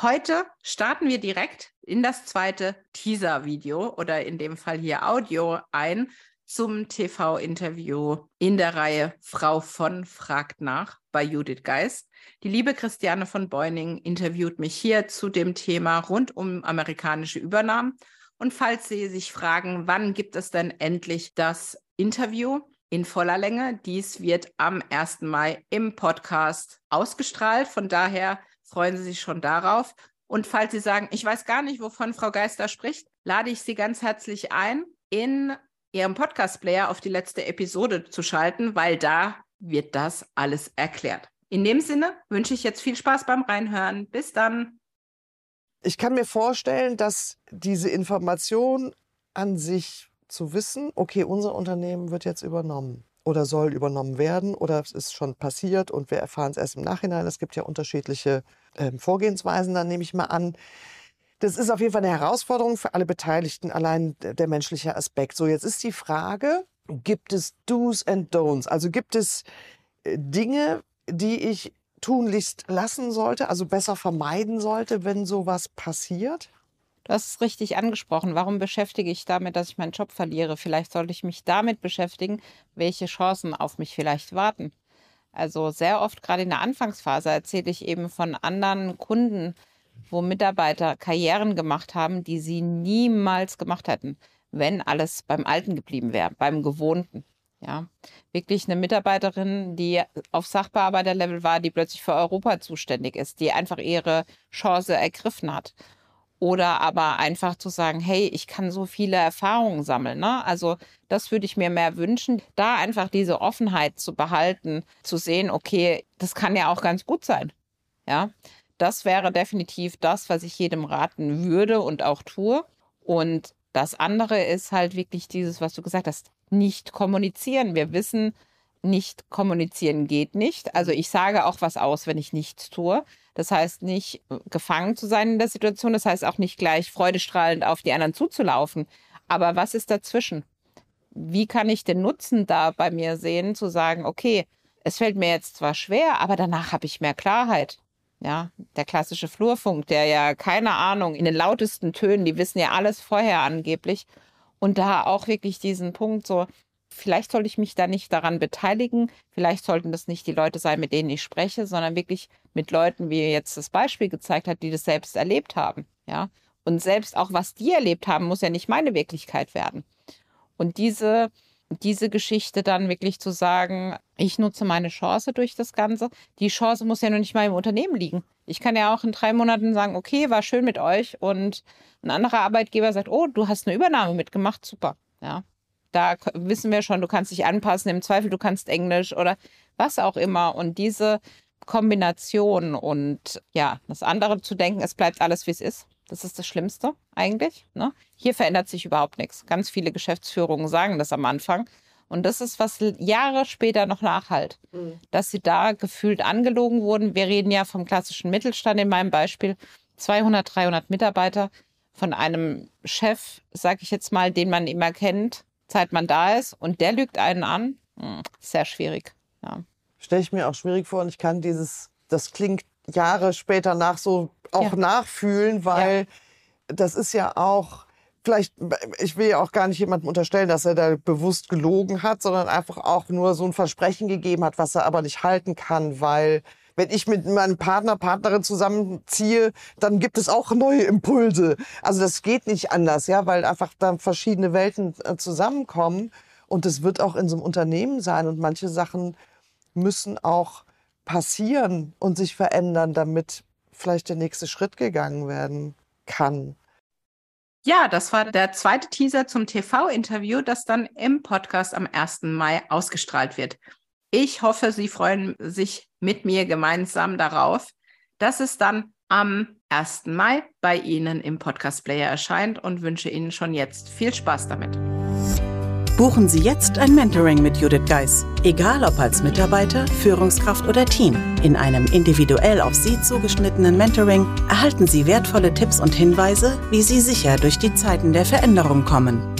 Heute starten wir direkt in das zweite Teaser-Video oder in dem Fall hier Audio ein zum TV-Interview in der Reihe Frau von fragt nach bei Judith Geist. Die liebe Christiane von Beuning interviewt mich hier zu dem Thema rund um amerikanische Übernahmen. Und falls Sie sich fragen, wann gibt es denn endlich das Interview in voller Länge, dies wird am 1. Mai im Podcast ausgestrahlt. Von daher freuen Sie sich schon darauf. Und falls Sie sagen, ich weiß gar nicht, wovon Frau Geister spricht, lade ich Sie ganz herzlich ein, in Ihrem Podcast-Player auf die letzte Episode zu schalten, weil da wird das alles erklärt. In dem Sinne wünsche ich jetzt viel Spaß beim Reinhören. Bis dann. Ich kann mir vorstellen, dass diese Information an sich zu wissen, okay, unser Unternehmen wird jetzt übernommen oder soll übernommen werden oder es ist schon passiert und wir erfahren es erst im Nachhinein. Es gibt ja unterschiedliche äh, Vorgehensweisen, dann nehme ich mal an. Das ist auf jeden Fall eine Herausforderung für alle Beteiligten, allein der menschliche Aspekt. So, jetzt ist die Frage, gibt es Do's and Don'ts? Also gibt es äh, Dinge, die ich tunlichst lassen sollte, also besser vermeiden sollte, wenn sowas passiert? Du hast es richtig angesprochen. Warum beschäftige ich damit, dass ich meinen Job verliere? Vielleicht sollte ich mich damit beschäftigen, welche Chancen auf mich vielleicht warten. Also sehr oft, gerade in der Anfangsphase, erzähle ich eben von anderen Kunden, wo Mitarbeiter Karrieren gemacht haben, die sie niemals gemacht hätten, wenn alles beim Alten geblieben wäre, beim Gewohnten. Ja, wirklich eine Mitarbeiterin, die auf Sachbearbeiterlevel war, die plötzlich für Europa zuständig ist, die einfach ihre Chance ergriffen hat oder aber einfach zu sagen, hey, ich kann so viele Erfahrungen sammeln. Ne? Also das würde ich mir mehr wünschen, da einfach diese Offenheit zu behalten, zu sehen, okay, das kann ja auch ganz gut sein. Ja, das wäre definitiv das, was ich jedem raten würde und auch tue. Und das andere ist halt wirklich dieses, was du gesagt hast, nicht kommunizieren. Wir wissen, nicht kommunizieren geht nicht. Also ich sage auch was aus, wenn ich nichts tue. Das heißt nicht äh, gefangen zu sein in der Situation. Das heißt auch nicht gleich freudestrahlend auf die anderen zuzulaufen. Aber was ist dazwischen? Wie kann ich den Nutzen da bei mir sehen, zu sagen, okay, es fällt mir jetzt zwar schwer, aber danach habe ich mehr Klarheit. Ja, der klassische Flurfunk, der ja keine Ahnung, in den lautesten Tönen, die wissen ja alles vorher angeblich. Und da auch wirklich diesen Punkt so, vielleicht sollte ich mich da nicht daran beteiligen. Vielleicht sollten das nicht die Leute sein, mit denen ich spreche, sondern wirklich mit Leuten, wie jetzt das Beispiel gezeigt hat, die das selbst erlebt haben. Ja. Und selbst auch was die erlebt haben, muss ja nicht meine Wirklichkeit werden. Und diese, diese Geschichte dann wirklich zu sagen, ich nutze meine Chance durch das Ganze. Die Chance muss ja noch nicht mal im Unternehmen liegen. Ich kann ja auch in drei Monaten sagen, okay, war schön mit euch. Und ein anderer Arbeitgeber sagt, oh, du hast eine Übernahme mitgemacht, super. Ja, da wissen wir schon, du kannst dich anpassen, im Zweifel du kannst Englisch oder was auch immer. Und diese Kombination und ja, das andere zu denken, es bleibt alles, wie es ist. Das ist das Schlimmste eigentlich. Ne? Hier verändert sich überhaupt nichts. Ganz viele Geschäftsführungen sagen das am Anfang. Und das ist, was Jahre später noch nachhalt, mhm. dass sie da gefühlt angelogen wurden. Wir reden ja vom klassischen Mittelstand in meinem Beispiel. 200, 300 Mitarbeiter von einem Chef, sage ich jetzt mal, den man immer kennt, Zeit man da ist und der lügt einen an, hm, sehr schwierig. Ja. Stelle ich mir auch schwierig vor und ich kann dieses, das klingt Jahre später nach so auch ja. nachfühlen, weil ja. das ist ja auch, vielleicht, ich will ja auch gar nicht jemandem unterstellen, dass er da bewusst gelogen hat, sondern einfach auch nur so ein Versprechen gegeben hat, was er aber nicht halten kann, weil wenn ich mit meinem Partner, Partnerin zusammenziehe, dann gibt es auch neue Impulse. Also das geht nicht anders, ja, weil einfach dann verschiedene Welten äh, zusammenkommen. Und es wird auch in so einem Unternehmen sein. Und manche Sachen müssen auch passieren und sich verändern, damit vielleicht der nächste Schritt gegangen werden kann. Ja, das war der zweite Teaser zum TV-Interview, das dann im Podcast am 1. Mai ausgestrahlt wird. Ich hoffe, Sie freuen sich mit mir gemeinsam darauf, dass es dann am 1. Mai bei Ihnen im Podcast Player erscheint und wünsche Ihnen schon jetzt viel Spaß damit. Buchen Sie jetzt ein Mentoring mit Judith Geis. Egal ob als Mitarbeiter, Führungskraft oder Team. In einem individuell auf Sie zugeschnittenen Mentoring erhalten Sie wertvolle Tipps und Hinweise, wie Sie sicher durch die Zeiten der Veränderung kommen.